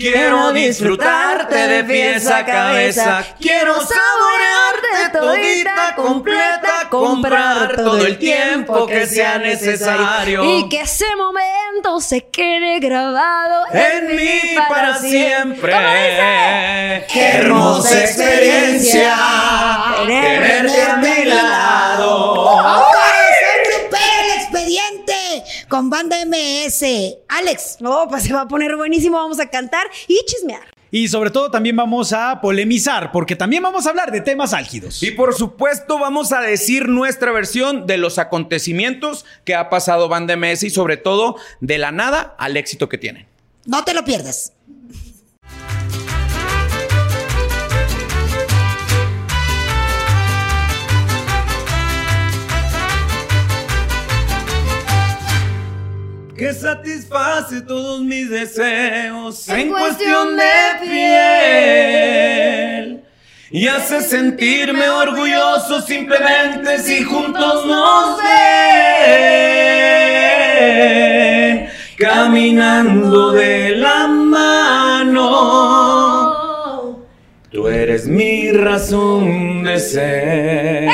Quiero disfrutarte de pies a cabeza. Quiero saborearte todita completa. Comprar todo el tiempo que sea necesario. Y que ese momento se quede grabado En mí para siempre. Qué hermosa experiencia. Tenerte a mi lado. Corazón Grupero, el expediente con banda MS. Alex. No, pues se va a poner buenísimo. Vamos a cantar y chismear. Y sobre todo también vamos a polemizar, porque también vamos a hablar de temas álgidos. Y por supuesto vamos a decir nuestra versión de los acontecimientos que ha pasado Banda MS y sobre todo de la nada al éxito que tienen. No te lo pierdas. Que satisface todos mis deseos En en, cuestión de piel. Y hace sentirme orgulloso simplemente si juntos nos ven caminando de la mano. Tú eres mi razón de ser.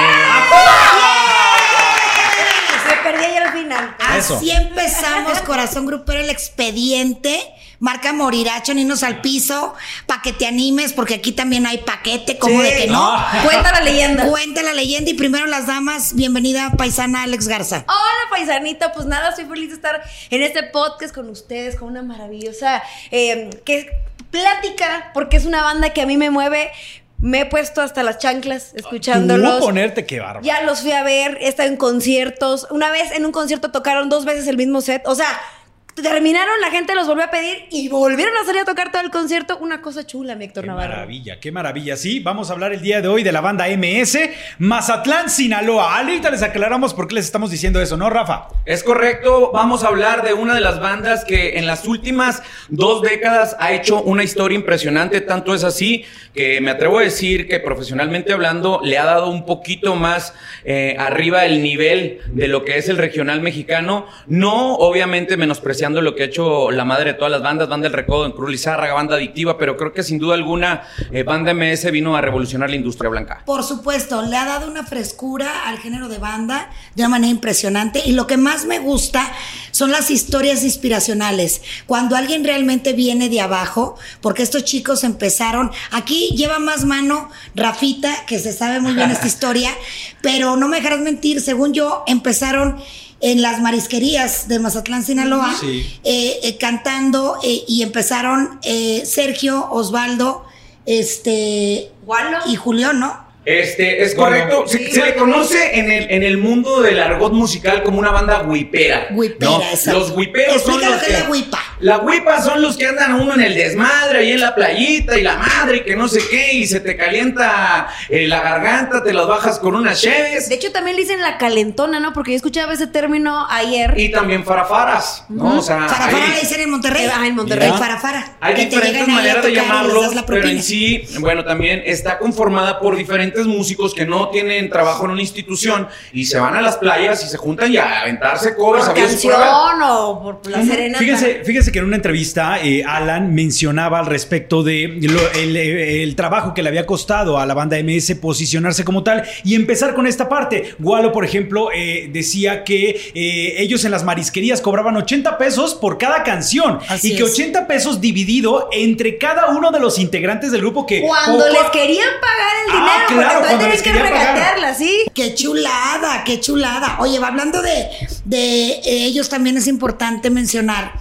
Ayer al final. Eso. Así empezamos, Corazón Grupero, el expediente. Marca Moriracho, ninos al piso, para que te animes, porque aquí también hay paquete, como Sí. de que no. Cuenta la leyenda. Cuenta la leyenda y primero las damas, bienvenida paisana Alex Garza. Hola paisanita, pues nada, estoy feliz de estar en este podcast con ustedes, con una maravillosa eh, que, plática, porque es una banda que a mí me mueve. Me he puesto hasta las chanclas escuchándolos. Tú ponerte qué bárbaro. Ya los fui a ver, he estado en conciertos. Una vez en un concierto tocaron dos veces el mismo set. O sea, terminaron, la gente los volvió a pedir y volvieron a salir a tocar todo el concierto. Una cosa chula, mi Héctor Qué Navarro. maravilla, qué maravilla. Sí, vamos a hablar el día de hoy de la banda MS, Mazatlán, Sinaloa. Ahorita les aclaramos por qué les estamos diciendo eso, ¿no, Rafa? Es correcto, vamos a hablar de una de las bandas que en las últimas dos décadas ha hecho una historia impresionante, tanto es así que me atrevo a decir que profesionalmente hablando le ha dado un poquito más eh, arriba el nivel de lo que es el regional mexicano, no obviamente lo que ha hecho la madre de todas las bandas, Banda del Recodo, en Cruz Lizárraga, Banda Adictiva, pero creo que sin duda alguna eh, Banda MS vino a revolucionar la industria blanca. Por supuesto, le ha dado una frescura al género de banda de una manera impresionante. Y lo que más me gusta son las historias inspiracionales. Cuando alguien realmente viene de abajo, porque estos chicos empezaron. Aquí lleva más mano Rafita, que se sabe muy bien esta historia, pero no me dejarás mentir, según yo, empezaron. En las marisquerías de Mazatlán, Sinaloa, Sí. eh, eh, cantando eh, y empezaron eh, Sergio, Osvaldo, este y Julián, ¿no? Este, es Bueno, correcto. Se, sí, se le conoce en el, en el mundo del argot musical como una banda huipera. Huipera, ¿no? exacto. Los huiperos son los lo que la huipa. La huipa son los que andan a uno en el desmadre, ahí en la playita, y la madre, y que no sé qué, y se te calienta eh, la garganta, te las bajas con unas cheves. De hecho, también le dicen la calentona, ¿no? Porque yo escuchaba ese término ayer. Y también farafaras, ¿no? O sea, Farafara le dicen en Monterrey. Ah, en Monterrey. Farafara. Hay Que te diferentes maneras de llamarlo, pero en sí, bueno, también está conformada por diferentes músicos que no tienen trabajo en una institución y se van a las playas y se juntan y a aventarse covers. por canción o por la serenata. Fíjense, fíjense que en una entrevista eh, Alan mencionaba al respecto de lo- el, eh, el trabajo que le había costado a la banda MS posicionarse como tal y empezar con esta parte. Gualo, por ejemplo, eh, decía que eh, ellos en las marisquerías cobraban 80 pesos por cada canción Así y que es. 80 pesos dividido entre cada uno de los integrantes del grupo que Cuando poco- les querían pagar el Ah, dinero, claro, les tienen que regatearla, ¿sí? Qué chulada, qué chulada. Oye, va hablando de, de ellos, también es importante mencionar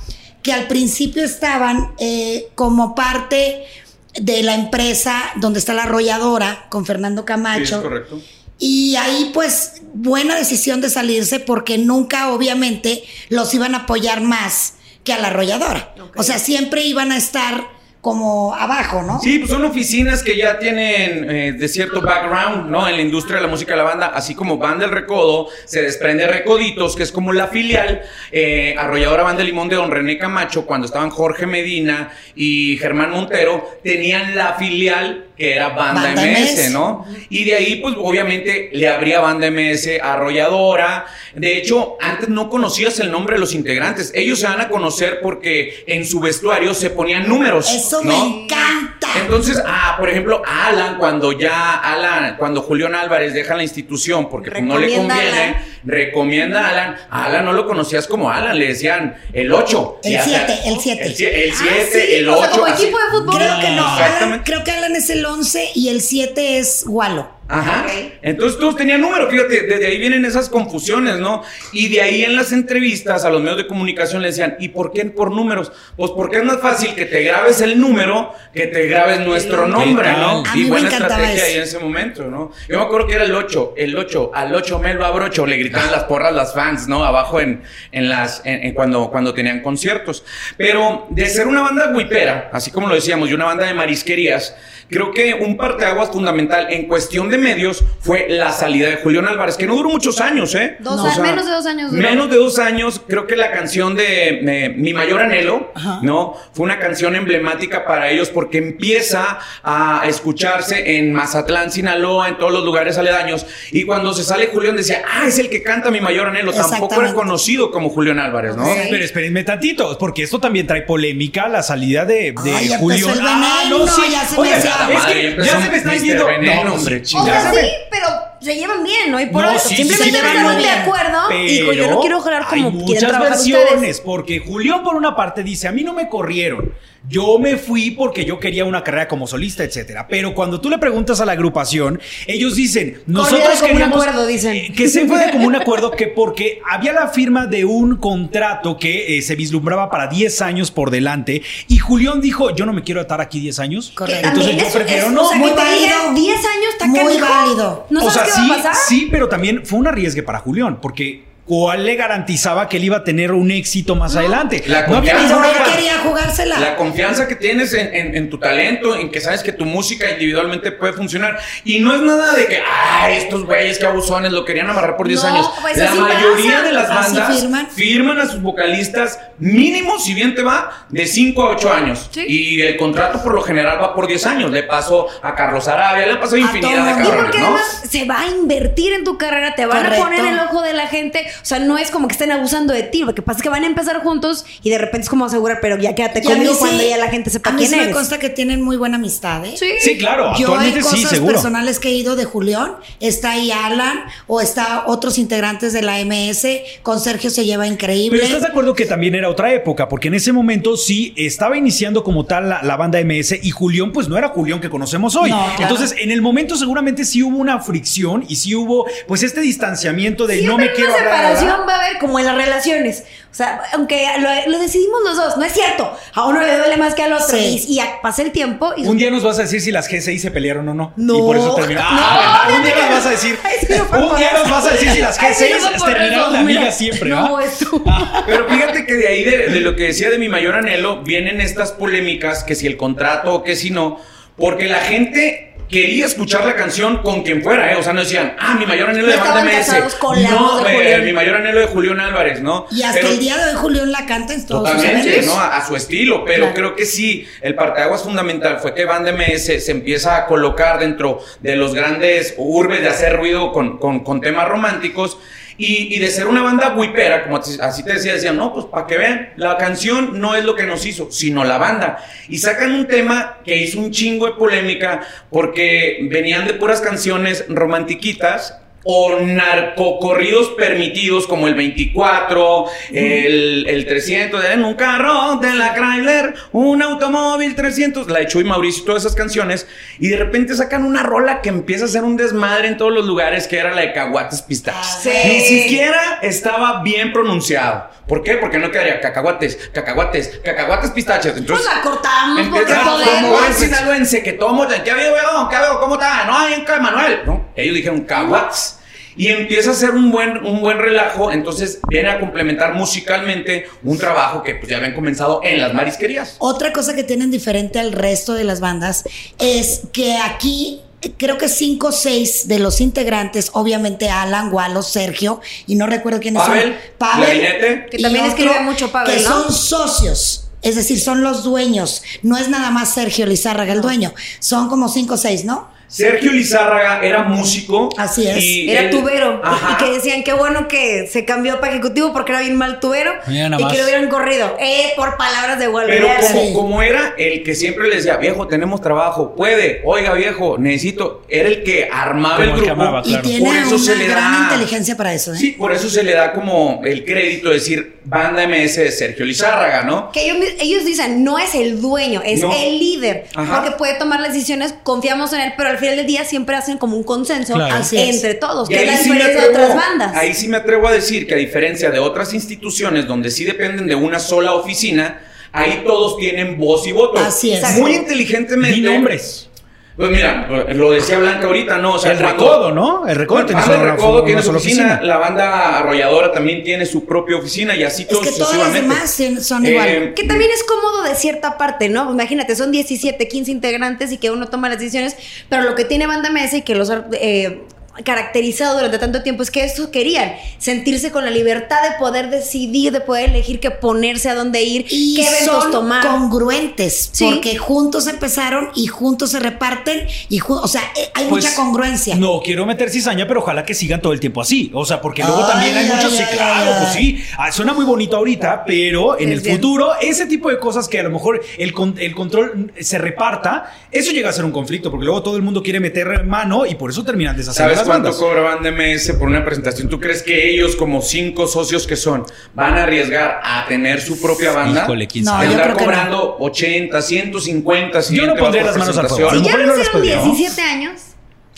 que al principio estaban eh, como parte de la empresa donde está la arrolladora con Fernando Camacho. correcto. Y ahí pues buena decisión de salirse porque nunca obviamente los iban a apoyar más que a la arrolladora. O sea, siempre iban a estar como abajo, ¿no? Sí, pues son oficinas que ya tienen eh, de cierto background, ¿no? En la industria de la música de la banda, así como Banda El Recodo, se desprende Recoditos, que es como la filial, eh, arrolladora Banda Limón de Don René Camacho, cuando estaban Jorge Medina y Germán Montero, tenían la filial que era Banda, Banda MS, MS. ¿no? Y de ahí, pues obviamente le abría Banda MS Arrolladora. De hecho, antes no conocías el nombre de los integrantes. Ellos se van a conocer porque en su vestuario se ponían números. Eso ¿no? me encanta. Entonces, ah, por ejemplo, a Alan, cuando ya Alan, cuando Julián Álvarez deja la institución porque pues, no le conviene. Recomienda a Alan. A Alan no lo conocías como Alan, le decían el 8. El siete, el siete. El 7, el, Ah, siete, sí, el o sea, 8. como equipo de fútbol. Creo que no. Alan, creo que Alan es el 11 y el 7 es Walo. Ajá. Ok. Entonces todos tenían número, fíjate, desde ahí vienen esas confusiones, ¿no? Y de ahí en las entrevistas a los medios de comunicación le decían, ¿y por qué por números? Pues porque es más fácil que te grabes el número que te grabes nuestro nombre, ¿no? A mí Y buena estrategia eso. ahí en ese momento, ¿no? Yo me acuerdo que era el 8, el 8, al 8 me lo abrocho, le gritaban las porras las fans, ¿no? Abajo en, en las, en, en cuando, cuando tenían conciertos. Pero de ser una banda guipera, así como lo decíamos, y una banda de marisquerías, creo que un parteaguas fundamental en cuestión de medios fue la salida de Julián Álvarez, que no duró muchos años, ¿eh? Dos a- menos de dos años duró. Menos de dos años, creo que la canción de eh, Mi Mayor Anhelo, Ajá. ¿no? Fue una canción emblemática para ellos porque empieza a escucharse en Mazatlán, Sinaloa, en todos los lugares aledaños. Y cuando se sale Julián decía, ah, es el que canta Mi Mayor Anhelo. Tampoco era conocido como Julián Álvarez, ¿no? Ok. Pero espérenme tantito, porque esto también trae polémica, la salida de, de Ay, empezó Julio. el veneno, ya se me Oigan, hacía- es Madre, que empezó ya se me están. Veneno, No, hombre, O chingada. Sea, sí, pero se llevan bien, ¿no? Y por No, eso, sí, simplemente sí, sí, de acuerdo y yo no quiero jalar hay como quieren muchas versiones, ustedes. porque Julián por una parte dice, a mí no me corrieron, yo me fui porque yo quería una carrera como solista, etcétera. Pero cuando tú le preguntas a la agrupación, ellos dicen, nosotros de común queríamos acuerdo, dicen. eh, que se fue de común acuerdo que porque había la firma de un contrato que eh, se vislumbraba para 10 años por delante y Julián dijo, yo no me quiero atar aquí 10 años. Correcto. Entonces yo prefiero es- no. o sea, muy válido. 10 años está Muy válido. ¿No o sabes sea, qué sí, va a pasar? sí, pero también fue un arriesgue para Julián, porque ¿cuál le garantizaba que él iba a tener un éxito más adelante? La confianza, ninguna Pero él Rafa. quería jugársela. La confianza que tienes en, en- en tu talento, en que sabes que tu música individualmente puede funcionar. Y no es nada de que, ay, estos güeyes que abusones lo querían amarrar por 10 No, años. pues la mayoría pasa. de las bandas firman. firman. a sus vocalistas mínimo, si bien te va, de 5 a 8 años. Sí. Y el contrato por lo general va por 10 años. Le pasó a Carlos Arabia, le pasó a infinidad todo de cabrones, porque ¿no? además se va a invertir en tu carrera, te van Correcto. a poner el ojo de la gente. O sea, no es como que estén abusando de ti. Lo que pasa es que van a empezar juntos y de repente es como asegurar, pero ya quédate conmigo sí- cuando ya la gente sepa a mí quién sí me eres. consta que tienen muy buena amistad, ¿eh? Sí. Sí, claro, Yo hay actualmente sí, cosas seguro. personales que he ido de Julián. Está ahí Alan o está otros integrantes de la MS. Con Sergio se lleva increíble. Pero estás de acuerdo que también era otra época, porque en ese momento sí estaba iniciando como tal la, la banda MS y Julián pues no era Julián que conocemos hoy. No, claro. Entonces en el momento seguramente sí hubo una fricción y sí hubo pues este distanciamiento de no me quiero hablar. Separación va a haber como en las relaciones. O sea, aunque lo, lo decidimos los dos, no es cierto. A uno le duele más que al otro. Sí. Y, y a- pasa el tiempo y Un día nos vas a decir si las GCI se pelearon o no. No. Y por eso terminó. No, Ah, un día nos vas a decir. Ay, sí, no fue un día eso. nos vas a decir si las GCI no terminaron de amigas siempre, No, es tú. Pero fíjate que de ahí, de, de lo que decía de mi mayor anhelo, vienen estas polémicas, que si el contrato o que si no, porque la gente quería escuchar la canción con quien fuera, ¿eh? O sea, no decían, ah, mi mayor anhelo de Banda MS. con la no, de eh, mi mayor anhelo de Julián Álvarez, ¿no? Y hasta Pero- el día de hoy Julián la canta en todos Totalmente. ¿no? A, a su estilo, pero Claro. creo que sí, el parteaguas fundamental fue que Banda MS se empieza a colocar dentro de los grandes urbes de hacer ruido con, con- con temas románticos y, y de ser una banda buipera, como así te decía, decían, no, pues para que vean, la canción no es lo que nos hizo, sino la banda. Y sacan un tema que hizo un chingo de polémica porque venían de puras canciones romantiquitas o narcocorridos permitidos como el 24, el, el 300, en un carro de la Chrysler, un automóvil 300, la de Chuy Mauricio todas esas canciones, y de repente sacan una rola que empieza a ser un desmadre en todos los lugares, que era la de Caguates Pistaches. Sí. Ni siquiera estaba bien pronunciado. ¿Por qué? Porque no quedaría cacahuates, cacahuates, cacahuates pistaches. Entonces, Pues la cortamos porque como podemos. buen sinaloense que mundo, ¿qué ha habido, weón? ¿Qué ha habido? ¿Cómo está? No, hay en Manuel. No, ellos dijeron caguats. Y empieza a ser un buen, un buen relajo, entonces viene a complementar musicalmente un trabajo que pues ya habían comenzado en las marisquerías. Otra cosa que tienen diferente al resto de las bandas es que aquí creo que cinco o seis de los integrantes, obviamente Alan, Walo, Sergio, y no recuerdo quiénes Pavel, son. Pavel. Que también escribe mucho Pavel, Que ¿no? son socios. Es decir, son los dueños. No es nada más Sergio Lizárraga el dueño. Son como cinco o seis, ¿no? Sergio Lizárraga era músico. Así es. y Era él- tubero. Ajá. Y que decían qué bueno que se cambió para ejecutivo porque era bien mal tubero. Mira y más. que lo hubieran corrido. Eh, por palabras de Walter. Pero como, Sí. como era el que siempre le decía, viejo, tenemos trabajo, puede, oiga, viejo, necesito, era el que armaba Como el el que grupo. amaba, Y tiene Por eso una se le gran da- inteligencia para eso, ¿eh? Sí, por eso se le da como el crédito de decir banda MS de Sergio Lizárraga, ¿no? Que ellos, ellos dicen, no es el dueño, es No. el líder. Ajá. Porque puede tomar las decisiones, confiamos en él, pero al final del día siempre hacen como un consenso Claro. Entre todos, Y que es la ahí sí, me de atrevo, otras bandas. ahí sí me atrevo a decir que a diferencia de otras instituciones donde sí dependen de una sola oficina, ahí todos tienen voz y voto. Así es. Muy inteligentemente. Di nombres. Pues mira, lo decía Blanca ahorita, ¿no? O sea, el recodo, ¿no? El recodo Bueno, tiene El Recodo una tiene su oficina, la banda arrolladora también tiene su propia oficina y así Es todo que todas las demás son- son Eh, igual. Que también es cómodo de cierta parte, ¿no? Imagínate, son 17, 15 integrantes y que uno toma las decisiones, pero lo que tiene Banda MS y que los eh, caracterizado durante tanto tiempo es que eso querían, sentirse con la libertad de poder decidir, de poder elegir qué ponerse, a dónde ir, Y qué eventos son tomar. congruentes, Sí. porque juntos empezaron y juntos se reparten y o sea, eh, hay Pues, mucha congruencia. No quiero meter cizaña, pero ojalá que sigan todo el tiempo así. O sea, porque luego Ay, también hay ay, muchos. Sí, claro, pues sí. Ah, suena muy bonito ahorita, pero en Es el bien. futuro, ese tipo de cosas que a lo mejor el, con- el control se reparta, eso llega a ser un conflicto, porque luego todo el mundo quiere meter mano y por eso terminan deshaciendo ¿Sabes las cuánto bandas. cobra Banda MS por una presentación? ¿Tú crees que ellos, como cinco socios que son, van a arriesgar a tener su propia banda? Híjole, quién No, sabe. yo Estar creo que no. cobrando 80, 150, 100 Yo no pondría las manos al fuego. Si ya no hicieron podría, ¿no? 17 años,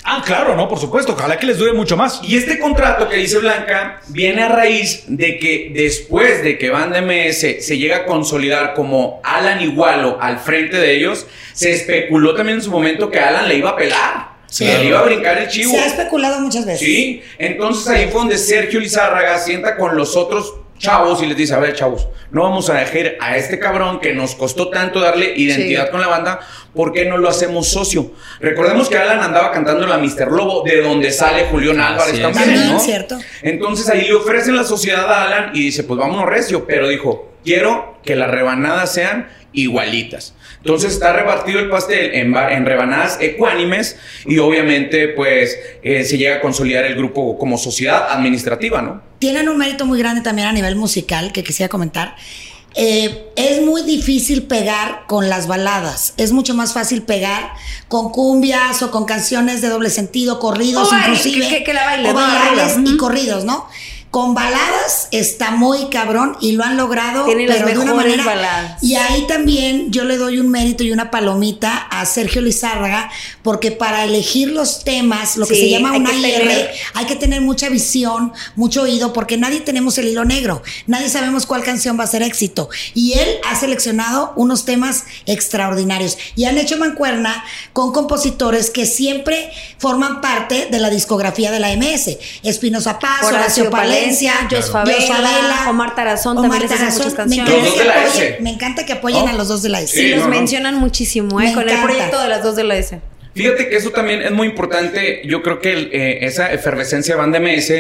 Ah, claro, no, por supuesto. Ojalá que les dure mucho más. Y este contrato que dice Blanca viene a raíz de que después de que Banda MS se llega a consolidar como Alan Igualo al frente de ellos, se especuló también en su momento que Alan le iba a pelar, que Claro. le iba a brincar el chivo. Se ha especulado muchas veces. Sí, entonces ahí fue donde Sergio Lizárraga sienta con los otros chavos y les dice, a ver chavos, no vamos a dejar a este cabrón que nos costó tanto darle identidad Sí. con la banda, ¿por qué no lo hacemos socio? Recordemos que Alan andaba cantando la Mister Lobo, de donde sale Julián Álvarez también, También, ¿no? cierto. Entonces ahí le ofrecen la sociedad a Alan y dice, pues vámonos recio, pero dijo, quiero que las rebanadas sean igualitas. Entonces está repartido el pastel en, en rebanadas ecuánimes y obviamente pues eh, se llega a consolidar el grupo como sociedad administrativa, ¿no? Tienen un mérito muy grande también a nivel musical que quisiera comentar. Eh, es muy difícil pegar con las baladas. Es mucho más fácil pegar con cumbias o con canciones de doble sentido, corridos O baile, inclusive. que- que la baile, o bailables y corridos, ¿no? Con baladas está muy cabrón y lo han logrado pero de una manera baladas. y ahí también yo le doy un mérito y una palomita a Sergio Lizárraga porque para elegir los temas, lo que se llama una IR, tener- hay que tener mucha visión, mucho oído, porque nadie tenemos el hilo negro. Nadie sabemos cuál canción va a ser éxito. Y él ha seleccionado unos temas extraordinarios. Y han hecho mancuerna con compositores que siempre forman parte de la discografía de la MS. Espinosa Paz, Horacio, Horacio Jos Favela, Omar Tarazón también les hace Tarazón. muchas Me canciones. encanta, que apoyen, me encanta que apoyen a los dos de la S. Sí, Sí, los no, no. mencionan muchísimo, ¿eh? Me Con el proyecto de las dos de la S. Fíjate que eso también es muy importante. Yo creo que eh, esa efervescencia de Banda MS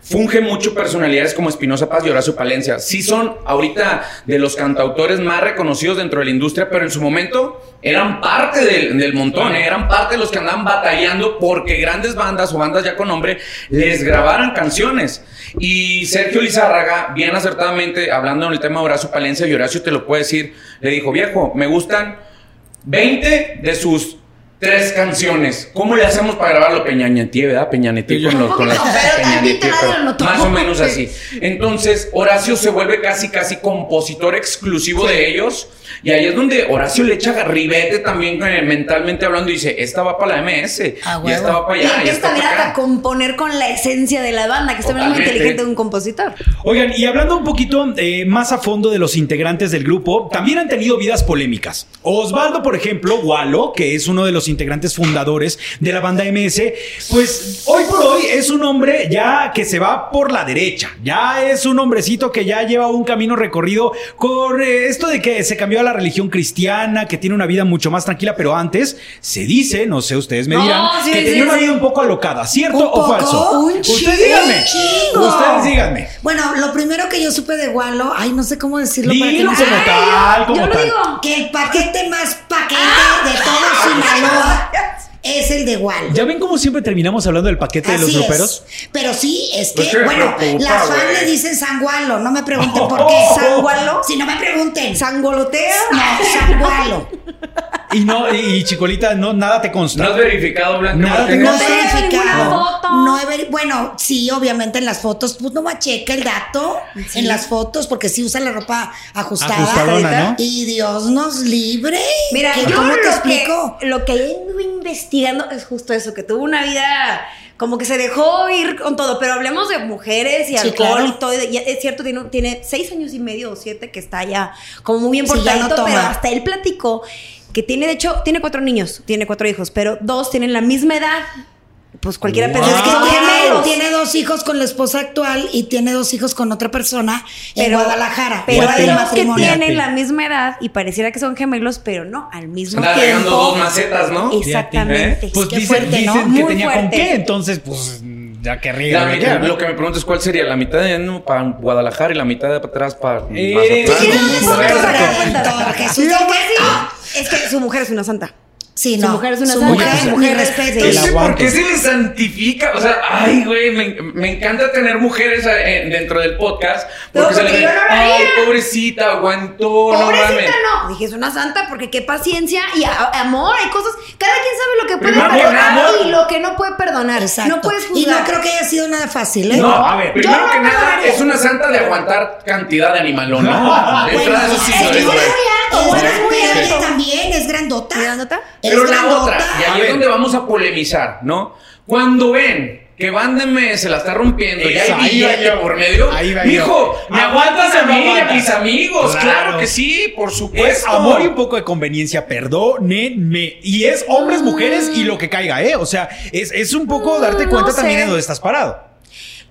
funge mucho personalidades como Espinosa Paz y Horacio Palencia. Sí son ahorita de los cantautores más reconocidos dentro de la industria, pero en su momento eran parte del, del montón, ¿eh? eran parte de los que andaban batallando porque grandes bandas o bandas ya con nombre les grabaran canciones. Y Sergio Lizárraga, bien acertadamente, hablando en el tema de Horacio Palencia, y Horacio te lo puede decir, le dijo, viejo, me gustan 20 de sus tres canciones. ¿Cómo le hacemos para grabarlo? Peñañetí, ¿verdad? Peñañetí con, los, con las pero más o menos así. Entonces, Horacio se vuelve casi, casi compositor exclusivo de ellos. Y ahí es donde Horacio le echa ribete también eh, mentalmente hablando y dice, esta va para la MS, Ah, y esta va para Y allá, y empieza esta hasta a componer con la esencia de la banda, que es también muy inteligente de un compositor. Oigan, y hablando un poquito eh, más a fondo de los integrantes del grupo, también han tenido vidas polémicas. Osvaldo, por ejemplo, Walo, que es uno de los integrantes fundadores de la banda MS, pues hoy por hoy es un hombre ya que se va por la derecha, ya es un hombrecito que ya lleva un camino recorrido con eh, esto de que se cambió a la religión cristiana, que tiene una vida mucho más tranquila, pero antes se dice, no sé, ustedes me No, dirán, sí, que sí, tenía una vida un poco alocada, ¿cierto ¿Un o poco? falso? Un Ustedes díganme, chingo. ustedes díganme. Bueno, lo primero que yo supe de Walo, ay, no sé cómo decirlo para que Dilo no se como me- tal, como yo lo tal. digo. Que el paquete más paquete de todo Sinaloa Olha! Es el de Walo. ¿Ya ven cómo siempre terminamos hablando del paquete de los es. Pero sí, es que, Pues bueno, preocupa, las fans le dicen sangualo, no me pregunten por qué. oh, ¿Sangualo? Si no me pregunten. ¿Sangolotea? No, sangualo. Y no, y, Chicolita, no, nada te consta. ¿No has verificado, Blanca Nada? No No he tengo ninguna verificado. No he veri- bueno, sí, obviamente en las fotos, pues no macheca el dato en las fotos, porque sí usa la ropa ajustada. ¿no? Y Dios nos libre. Mira, ¿Qué- yo ¿Cómo lo te que, explico? lo que ando investigando es justo eso, que tuvo una vida como que se dejó ir con todo, pero hablemos de mujeres y Sí, alcohol claro. y todo. y es cierto, tiene, tiene seis años y medio o siete que está ya como muy bien Sí, no pero hasta él platicó que tiene, de hecho, tiene cuatro niños, tiene cuatro hijos, pero dos tienen la misma edad. Pues cualquiera Wow. pensaría Es que son gemelos. tiene dos hijos con la esposa actual y tiene dos hijos con otra persona en Pero- Guadalajara. Pero hay dos que tienen la misma edad y pareciera que son gemelos, pero no, al mismo Anda tiempo. dos macetas, ¿no? Exactamente. Pues Qué dicen, fuerte, ¿no? dicen que Muy tenía con fuerte. qué, entonces, pues, ya que La riega. mitad- lo que me pregunto es cuál sería la mitad de no, para Guadalajara y la mitad de atrás para Eh, Mazatlán. Jesús Lo del que sí, Ah. es que su mujer es una santa. Sí, Su no. mujer es una Su santa. mujer, Su mujer es- respeto. No El sé por qué se le santifica. O sea, ay, güey, me, me encanta tener mujeres eh, dentro del podcast. Porque se le porque ve, yo no ay, haría". pobrecita, aguantó. no mames". Pobrecita no. Dije, es una santa porque qué paciencia y a- amor. Hay cosas. Cada quien sabe lo que puede Primero, perdonar amor. y lo que no puede perdonar. Exacto. No puedes y juzgar. no creo que haya sido nada fácil, ¿eh? No, a ver, primero yo no que nada, es una santa de aguantar cantidad de animalón, ¿no? Bueno, De entrada, es muy alto, Bueno, es muy muy alto. ella también es grandota. Pero la grandota. otra, y ahí es donde vamos a polemizar, ¿no? Cuando ven que Van de Me se la está rompiendo y hay por medio, Ahí va mijo. ¿me aguantas a ¿Aguantas o no mí y a mis amigos? Claro. Claro. que sí, por Es supuesto. amor y un poco de conveniencia, perdónenme. Y es hombres, mujeres y lo que caiga, ¿eh? O sea, es, es un poco darte Mm, cuenta no también sé. de dónde estás parado.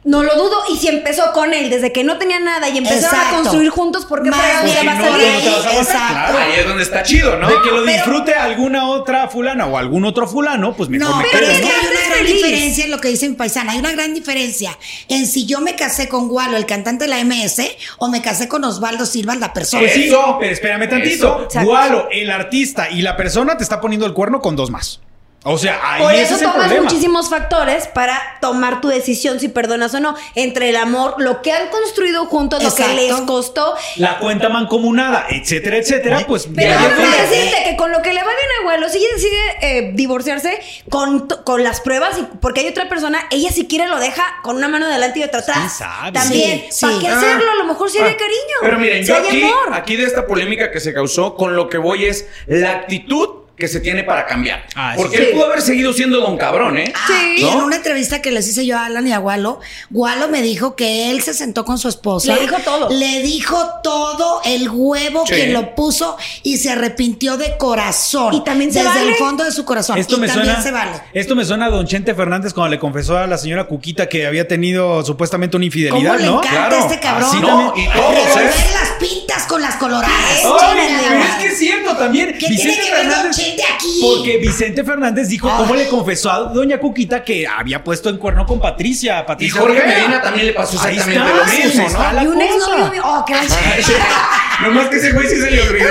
No lo dudo. Y si empezó con él desde que no tenía nada y empezaron Exacto. a construir juntos, ¿por qué Más bien, ya va a no, salir? no a claro. Ahí es donde está chido, ¿no? de que lo pero- disfrute alguna otra fulana o algún otro fulano, pues mejor No, me pero quedo, es que ¿no? hay una gran diferencia en lo que dice mi paisana. Hay una gran diferencia en si yo me casé con Gualo, el cantante de la MS, o me casé con Osvaldo Silva, la persona. Pues sí, Eso. pero espérame tantito. Gualo, el artista y la persona te está poniendo el cuerno con dos más. O sea, ahí Por ese eso es el tomas problema. muchísimos factores para tomar tu decisión si perdonas o no. Entre el amor, lo que han construido juntos, lo que les costó. La cuenta mancomunada, etcétera, etcétera, pues Pero déjame decirte que con lo que le va bien a abuelo, si ella decide eh, divorciarse con, con las pruebas, y, porque hay otra persona, ella si quiere lo deja con una mano adelante y otra atrás. sabe? También. Sí, ¿Para sí. qué Ah. hacerlo? A lo mejor si hay Ah, cariño. Pero miren, si yo hay aquí, amor. aquí de esta polémica que se causó, con lo que voy es la actitud que se tiene para cambiar. Ah, sí. Porque Sí. él pudo haber seguido siendo don cabrón, ¿eh? Ah, Sí. Y ¿No? en una entrevista que les hice yo a Alan y a Gualo, Gualo me dijo que él se sentó con su esposa. Le dijo todo. Le dijo todo el huevo Sí. que lo puso y se arrepintió de corazón. Y también se Desde vale. el fondo de su corazón. Esto y me también suena. se vale. Esto me suena a Don Chente Fernández cuando le confesó a la señora Cuquita que había tenido supuestamente una ¿Cómo infidelidad, le ¿no? encanta Claro. este cabrón? Así No, también. y todos, ¿eh? las pintas con las coloradas. Madre. es que es cierto también. ¿Qué tiene que ver Don Aquí? Porque Vicente Fernández dijo cómo le confesó a Doña Cuquita que había puesto en cuerno con Patricia. Y Patricia Jorge Rivera. Medina también le pasó Ahí exactamente está, lo mismo, ¿no? y un exnovio mío. Oh, qué Nomás que ese güey sí se le olvidó.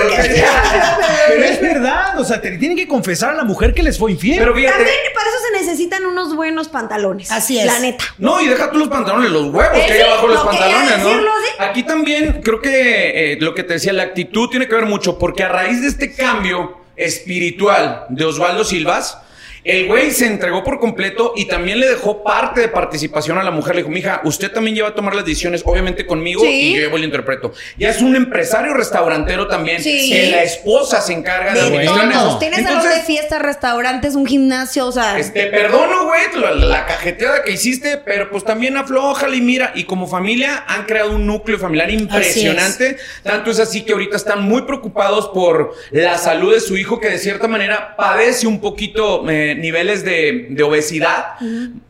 Pero es verdad, o sea, te tienen que confesar a la mujer que les fue infiel. Pero fíjate. También para eso se necesitan unos buenos pantalones. Así es. La neta. No, y deja tú los pantalones, los huevos que hay abajo los pantalones, ¿no? decirlo, sí. Aquí también creo que eh, lo que te decía, la actitud tiene que ver mucho, porque a raíz de este cambio espiritual de Osvaldo Silvas, El güey se entregó por completo y también le dejó parte de participación a la mujer. Le dijo, mija, usted también lleva a tomar las decisiones, obviamente conmigo, Sí. y yo llevo el interpreto. Ya es un empresario restaurantero también, Sí. que la esposa se encarga de, De eso. Tienes salón Entonces, de fiestas, restaurantes, un gimnasio, o sea. Te perdono, güey, la, la cajeteada que hiciste, pero pues también aflójala y mira, y como familia han creado un núcleo familiar impresionante. Tanto es así que ahorita están muy preocupados por la salud de su hijo, que de cierta manera padece un poquito eh, niveles de, de obesidad.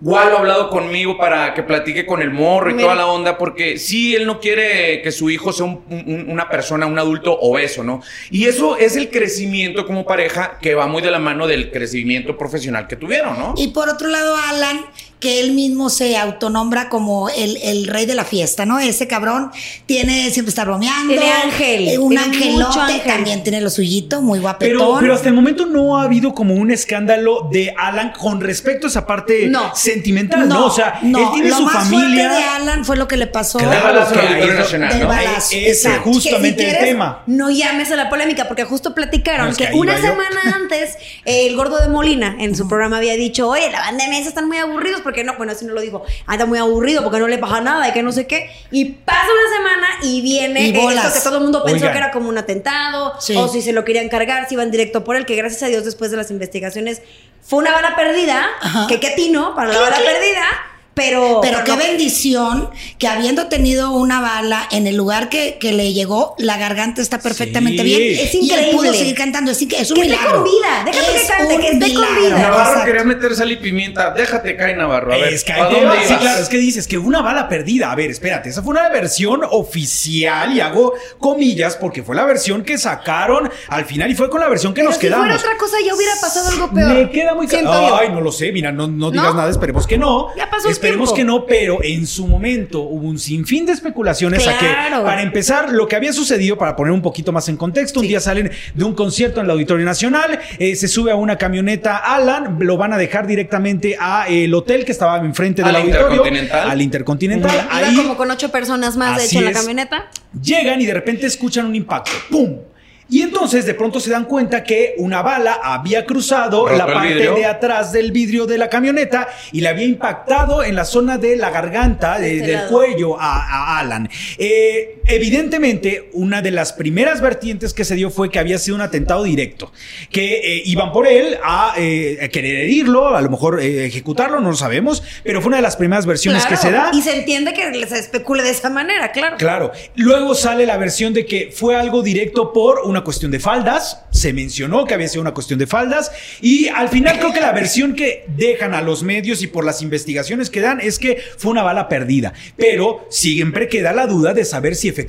Walo ha hablado conmigo para que platique con el morro y Mira. toda la onda, porque sí, él no quiere que su hijo sea un- un- una persona, un adulto obeso, ¿no? Y eso es el crecimiento como pareja que va muy de la mano del crecimiento profesional que tuvieron, ¿no? Y por otro lado, Alan, que él mismo se autonombra como el, el rey de la fiesta, ¿no? Ese cabrón tiene, siempre está bromeando. Tiene ángel, eh, Un tiene angelote, ángel. también tiene lo suyito, muy guapetón. Pero, pero hasta el momento no ha habido como un escándalo de Alan con respecto a esa parte No. sentimental, ¿no? O sea, él tiene lo su más familia. fuerte de Alan fue lo que le pasó. Claro, que ahí es Nacional, ¿no? balazo, Ese justamente el tema. No llames a la polémica, porque justo platicaron No, es que, una yo. semana antes el gordo de Molina en su programa había dicho, oye, la banda de mesa están muy aburridos, porque no, bueno, así no lo dijo, anda muy aburrido porque no le pasa nada y que no sé qué. Y pasa una semana y viene Y esto que todo el mundo pensó Oigan. que era como un atentado, Sí. o si se lo querían cargar, si iban directo por él, que gracias a Dios después de las investigaciones fue una bala perdida, Ajá. que qué tino para la bala perdida, pero... Pero qué no- bendición que habiendo tenido una bala en el lugar que, que le llegó, la garganta está perfectamente Sí. bien. Es Y él pudo increíble. seguir cantando. Es, es un Que esté milagro. con vida. Déjate que Es cante, que esté con vida. Navarro Exacto. quería meter sal y pimienta. Déjate caer, Navarro. A ver, Es que ¿a dónde. Sí, claro, es que dices que una bala perdida. A ver, espérate, esa fue una versión oficial y hago comillas porque fue la versión que sacaron al final y fue con la versión que Pero nos si quedamos. fuera otra cosa ya hubiera pasado algo peor. Me queda muy claro. Ay, no lo sé, mira, no, no digas ¿No? nada, esperemos que no. Ya pasó el Esperemos tiempo. que no, pero en su momento hubo un sinfín de especulaciones a que, Claro. para empezar, lo que había sucedido, para poner un poquito más en contexto, un día salen de un concierto en el Auditorio Nacional, eh, se sube a una camioneta Alan, lo van a dejar directamente a el hotel que estaba enfrente del Al auditorio, Intercontinental. al Intercontinental. Iba Ahí como con ocho personas más, de hecho, en la es. camioneta. llegan y de repente escuchan un impacto. ¡Pum! Y entonces de pronto se dan cuenta que una bala había cruzado ¿Rompió la parte de atrás del vidrio de la camioneta y le había impactado en la zona de la garganta, de- Este del lado. cuello a, a Alan. Eh, evidentemente, una de las primeras vertientes que se dio fue que había sido un atentado directo, que eh, iban por él a, eh, a querer herirlo, a lo mejor eh, ejecutarlo, no lo sabemos, pero fue una de las primeras versiones que se da. Y se entiende que se especule de esa manera, claro. Claro. Luego sale la versión de que fue algo directo por una cuestión de faldas. Se mencionó que había sido una cuestión de faldas. Y al final creo que la versión que dejan a los medios y por las investigaciones que dan es que fue una bala perdida. Pero siempre queda la duda de saber si efectivamente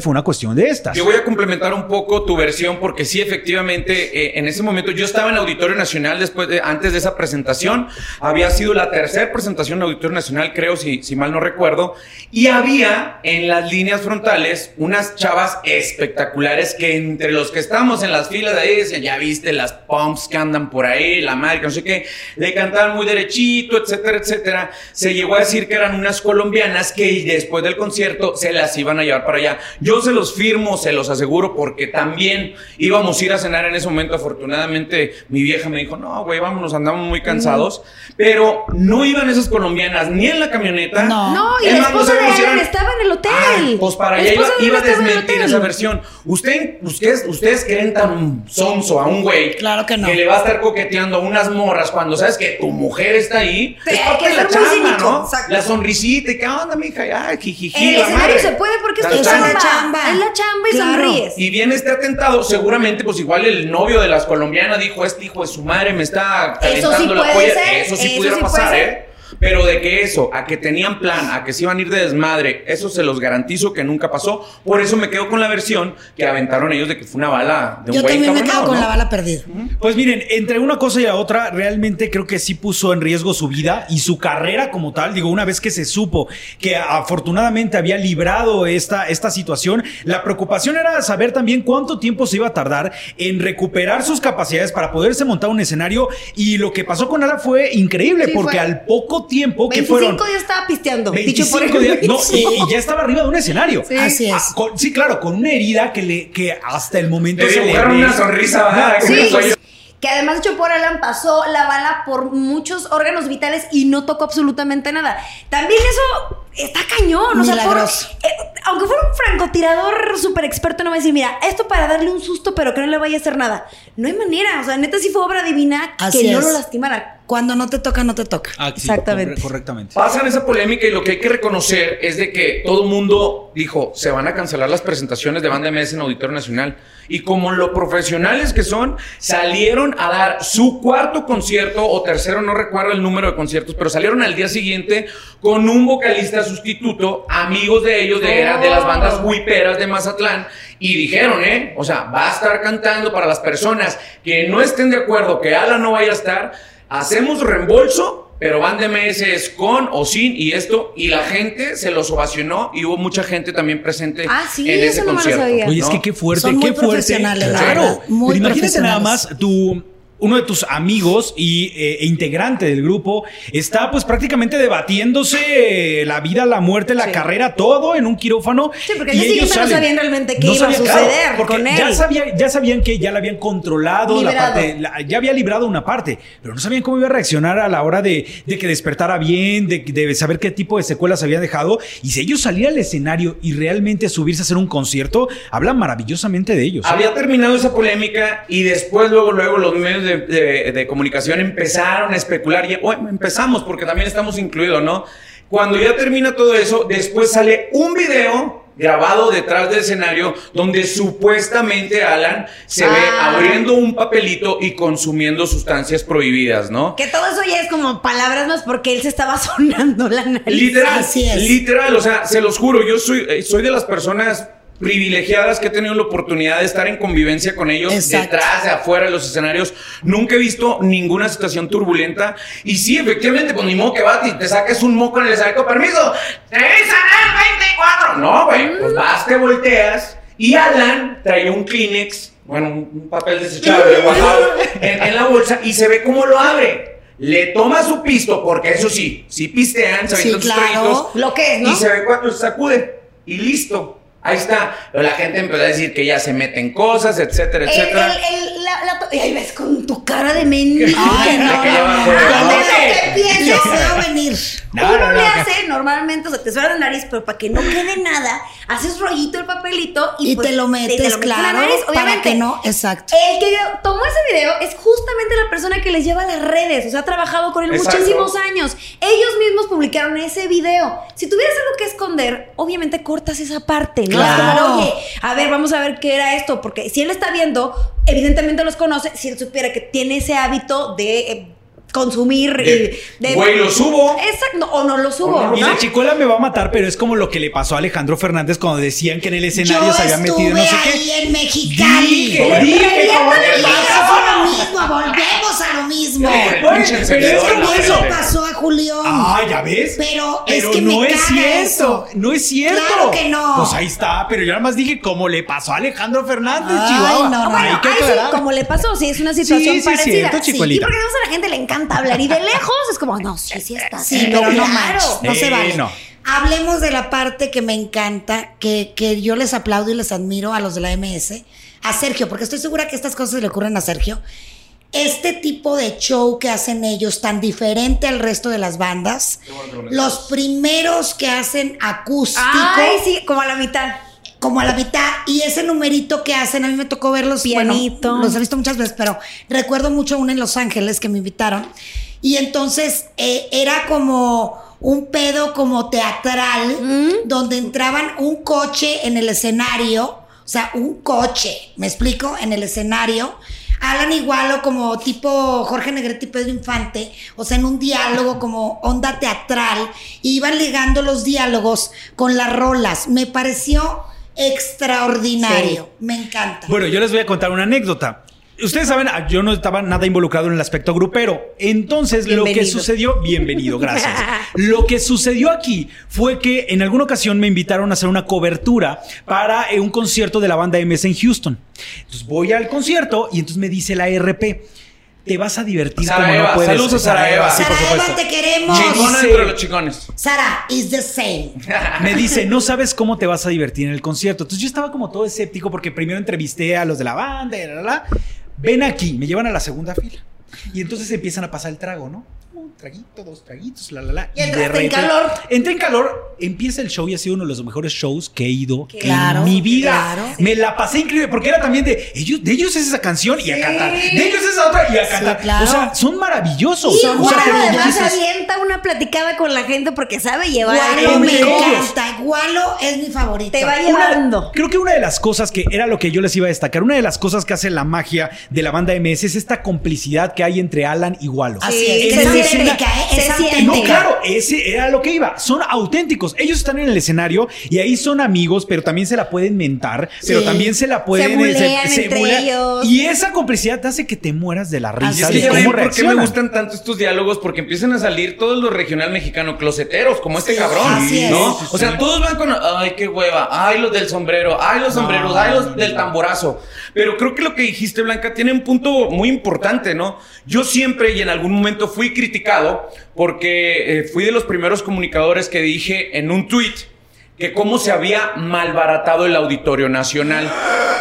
fue una cuestión de estas. Yo voy a complementar un poco tu versión porque sí, efectivamente, eh, en ese momento yo estaba en Auditorio Nacional después de, antes de esa presentación. Había sido la tercera presentación en Auditorio Nacional, creo, si, si mal no recuerdo. Y había en las líneas frontales unas chavas espectaculares que entre los que estábamos en las filas de ahí ya viste las pumps que andan por ahí, la madre, no sé qué, le cantaban muy derechito, etcétera, etcétera. Se llegó a decir que eran unas colombianas que después del concierto se las iban a llevar para allá. Yo se los firmo, se los aseguro, porque también íbamos a ir a cenar en ese momento. Afortunadamente, mi vieja me dijo, no, güey, vámonos, andamos muy cansados. Pero no iban esas colombianas ni en la camioneta. No. No, y la más, no esposa de eran- estaba en el hotel. Ah, pues para allá iba, esposa de iba a desmentir esa versión. Usted, ustedes, ustedes creen tan sonso a un güey Claro que no. le va a estar coqueteando a unas morras cuando sabes que tu mujer está ahí. Sí, es parte que de la chamba, ¿no? exacto. La sonrisita y qué onda, mija, ay, jijiji, En el la escenario madre. se puede porque es Es la chamba. chamba. Es la chamba y Claro. sonríes. Y viene este atentado, seguramente, pues igual el novio de las colombianas dijo, este hijo de su madre me está Eso calentando sí la puede polla. ser, Eso sí eso pudiera sí puede pasar, ser. ¿eh? Pero de que eso, a que tenían plan, a que se iban a ir de desmadre, eso se los garantizo que nunca pasó. Por eso me quedo con la versión que aventaron ellos de que fue una bala de un Yo güey también me quedo con ¿no? la bala perdida. Pues miren, entre una cosa y la otra, realmente creo que sí puso en riesgo su vida y su carrera como tal. Digo, una vez que se supo que afortunadamente había librado esta, esta situación, la preocupación era saber también cuánto tiempo se iba a tardar en recuperar sus capacidades para poderse montar un escenario. Y lo que pasó con Ala fue increíble, Sí, porque fue. al poco tiempo que 25 fueron. días estaba pisteando. dicho por 25 el días, no, y, y ya estaba arriba de un escenario. Sí. Así es. Ah, con- sí, claro, con una herida que le que hasta el momento Le se le una sonrisa. No, Que Sí. soy yo. que además hecho por Alan pasó la bala por muchos órganos vitales y no tocó absolutamente nada. También eso está cañón. O sea, por- eh, aunque fuera un francotirador súper experto, no va a decir, mira, esto para darle un susto, pero que no le vaya a hacer nada. No hay manera. O sea, neta sí fue obra divina Así que no es. lo lastimara. Cuando no te toca, no te toca. Ah, sí, Exactamente. corre- correctamente. Pasan esa polémica y lo que hay que reconocer es de que todo el mundo dijo, se van a cancelar las presentaciones de Banda MS en Auditorio Nacional. Y como lo profesionales que son, salieron a dar su cuarto concierto o tercero, no recuerdo el número de conciertos, pero salieron al día siguiente con un vocalista sustituto, amigos de ellos, de, era de las bandas huiperas de Mazatlán. Y dijeron, ¿eh? O sea, va a estar cantando para las personas que no estén de acuerdo que Alan no vaya a estar. Hacemos reembolso, pero Banda MS es con o sin y esto. Y la gente se los ovacionó y hubo mucha gente también presente Ah, sí, en ese eso no me lo concierto. sabía. Oye, es que qué fuerte, Son muy qué fuerte. profesionales, la Claro. verdad, muy Pero imagínate nada más tu uno de tus amigos y eh, e integrante del grupo está pues prácticamente debatiéndose eh, la vida, la muerte, la Sí. carrera, todo en un quirófano. Sí, porque y ellos no sabían realmente qué No iba a claro, suceder con Ya, él. sabía- ya sabían que ya la habían controlado, la Liberado. parte, la- ya había librado una parte, pero no sabían cómo iba a reaccionar a la hora de, de que despertara bien, de, de saber qué tipo de secuelas habían dejado. Y si ellos salían al escenario y realmente subirse a hacer un concierto, hablan maravillosamente de ellos. Había terminado esa polémica y después, luego, luego los medios de, de- de comunicación empezaron a especular. Y, bueno, empezamos porque también estamos incluidos, ¿no? Cuando ya termina todo eso, después sale un video grabado detrás del escenario donde supuestamente Alan se ve Ah. abriendo un papelito y consumiendo sustancias prohibidas, ¿no? Que todo eso ya es como palabras más porque él se estaba sonando la nariz. Literal, Así es. literal, o sea, se los juro, yo soy, eh, soy de las personas privilegiadas que he tenido la oportunidad de estar en convivencia con ellos Exacto. detrás, de afuera de los escenarios. Nunca he visto ninguna situación turbulenta. Y sí, efectivamente, pues ni modo que vas y te saques un moco en el escenario. Permiso, el 24. No, güey, pues vas, te volteas. Y Alan traía un Kleenex, bueno, un papel desechable en, en la bolsa y se ve cómo lo abre. Le toma su pisto, porque eso sí, sí pistean, se Sí, avientan sus claro. traguitos. Lo que es, ¿no? Y se ve cuando se sacude. Y listo. Ahí está. Pero la gente empezó a decir que ya se meten cosas, etcétera, etcétera. el, el- la, la to- y ahí ves con tu cara de mendiga. Ay, no, que no, no, venir. No, uno no, le no, hace normalmente, o sea, te suena la nariz, pero para que no quede nada, haces rollito el papelito y, Y pues, te lo metes, en la claro, nariz, para que no, exacto. El que tomó ese video es justamente la persona que les lleva a las redes, o sea, ha trabajado con él Exacto. muchísimos años. Ellos mismos publicaron ese video. Si tuvieras algo que esconder, obviamente cortas esa parte, ¿no? Claro. como, oye, a ver, vamos a ver qué era esto, porque si él está viendo, evidentemente los conoce, si él supiera que tiene ese hábito de eh, consumir De, y de... Güey, lo subo. Exacto, o no lo subo, no Y ¿no? la chicuela me va a matar, pero es como lo que le pasó a Alejandro Fernández cuando decían que en el escenario Yo se había metido no sé ahí qué. en Mexicali. Dije, dije, ¿cómo mismo, volvemos a lo mismo. Pero es Eso pasó a Julián. Ah, ya ves. Pero es que no me es caga cierto. eso. No es cierto. Claro que no. Pues ahí está. Pero yo nada más dije cómo le pasó a Alejandro Fernández, Ay, Chihuahua. no, no, sí, aclarar. como le pasó, sí, es una situación Sí, sí, parecida. cierto, Sí, y porque a la gente le encanta hablar y de lejos es como, no, sí, sí está. Sí, pero no claro. manches, no se vale. no. Hablemos de la parte que me encanta, que, que yo les aplaudo y les admiro a los de la MS, a Sergio, porque estoy segura que estas cosas le ocurren a Sergio. Este tipo de show que hacen ellos, tan diferente al resto de las bandas, los primeros que hacen acústico, Ay, sí, como a la mitad. como a la mitad, y ese numerito que hacen, a mí me tocó verlos, Pianito. bueno, los he visto muchas veces, pero recuerdo mucho uno en Los Ángeles que me invitaron, y entonces eh, era como un pedo como teatral, donde entraban un coche en el escenario, o sea, un coche, ¿me explico? En el escenario. Alan Igualo como tipo Jorge Negrete y Pedro Infante, o sea, en un diálogo como onda teatral, y iban ligando los diálogos con las rolas. Me pareció extraordinario, me encanta. Bueno, yo les voy a contar una anécdota. Ustedes saben, ah, yo no estaba nada involucrado en el aspecto grupero. Entonces, lo que sucedió, bienvenido, gracias. lo que sucedió aquí fue que en alguna ocasión me invitaron a hacer una cobertura para eh, un concierto de la banda MS en Houston. Entonces voy al concierto y entonces me dice la RP, te vas a divertir Sara como Eva, no puedes. saludos a Sara Eva. sí, por Sara Eva, supuesto. te queremos. Chingona entre los chicones. Sara, is the same. Me dice, no sabes cómo te vas a divertir en el concierto. Entonces yo estaba como todo escéptico porque primero entrevisté a los de la banda y la, la, la. Ven aquí, me llevan a la segunda fila. Y entonces empiezan a pasar el trago, ¿no? Un traguito, dos traguitos, la, la, la. Y entraste en calor. Entré en calor, empieza el show y ha sido uno de los mejores shows que he ido Claro, en mi vida. claro. Me la pasé increíble porque era también de ellos, de ellos es esa canción y a cantar. De ellos es esa otra y a cantar. claro. O sea, son maravillosos. Y O sea, Gualo además avienta una platicada con la gente porque sabe llevar al Gualo me encanta. Gualo es mi favorito. Te va Una- llevando. creo que una de las cosas que era lo que yo les iba a destacar, una de las cosas que hace la magia de la banda MS es esta complicidad que hay entre Alan y Wallo. Así Sí, es. se Es auténtica, ¿eh? se Es. No, claro, ese era lo que iba. Son auténticos. Ellos están en el escenario y ahí son amigos, pero también se la pueden mentar, pero también se la pueden. Se bulean entre ellos. Y esa complicidad te hace que te mueras de la Así Y risa es de que por qué me gustan tanto estos diálogos, porque empiezan a salir todos los regional mexicano closeteros, como este Sí, cabrón, así es. ¿no? Sí, o sea, todos van con, ay, qué hueva, ay, los del sombrero, ay, los sombreros, ay, los del tamborazo. Pero creo que lo que dijiste, Blanca, tiene un punto muy importante, ¿no? Yo siempre y en algún momento fui criticado porque eh, fui de los primeros comunicadores que dije en un tweet que cómo se había malbaratado el Auditorio Nacional,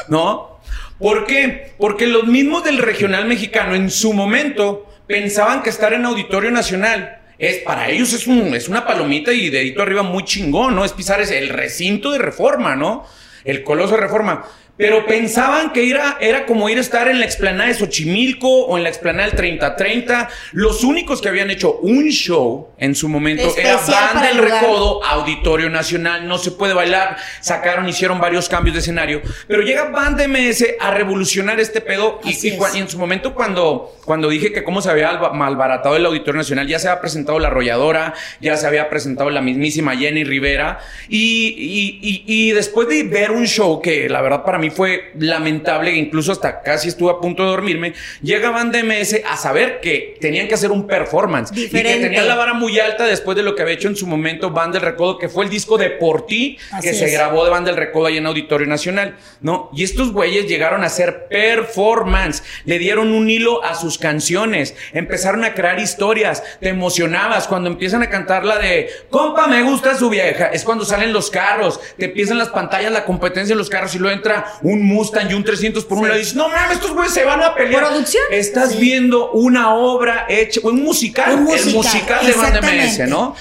¿no? ¿Por qué? Porque los mismos del regional mexicano en su momento pensaban que estar en Auditorio Nacional es para ellos es, un, es una palomita y dedito arriba muy chingón, ¿no? Es pisar ese- el recinto de reforma, ¿no? El coloso de reforma. Pero pensaban que era, era como ir a estar en la explanada de Xochimilco o en la explanada del 3030. Los únicos que habían hecho un show en su momento era Especial Banda para del el. Recodo, Auditorio Nacional, no se puede bailar. Sacaron, hicieron varios cambios de escenario. Pero llega Banda MS a revolucionar este pedo. Y, y y en su momento, cuando, cuando dije que cómo se había alba- malbaratado el Auditorio Nacional, ya se había presentado la arrolladora, ya se había presentado la mismísima Jenny Rivera. Y, y- y- y después de ver un show que la verdad para mí fue lamentable, que incluso hasta casi estuve a punto de dormirme, llega Banda MS a saber que tenían que hacer un performance. Y que tenían la vara muy alta después de lo que había hecho en su momento Banda del Recodo, que fue el disco de Por Ti, que se grabó de Banda del Recodo ahí en Auditorio Nacional, ¿no? Y estos güeyes llegaron a hacer performance, le dieron un hilo a sus canciones, empezaron a crear historias, te emocionabas cuando empiezan a cantar la de Compa, me gusta su vieja, es cuando salen los carros, te empiezan las pantallas, la competencia en los carros y luego entra un Mustang y un 300 por un lado y dices, no mames, estos güeyes se van a pelear. ¿Producción? Estás Sí. viendo una obra hecha, un musical, Un el musical, musical de Banda MS. ¿no?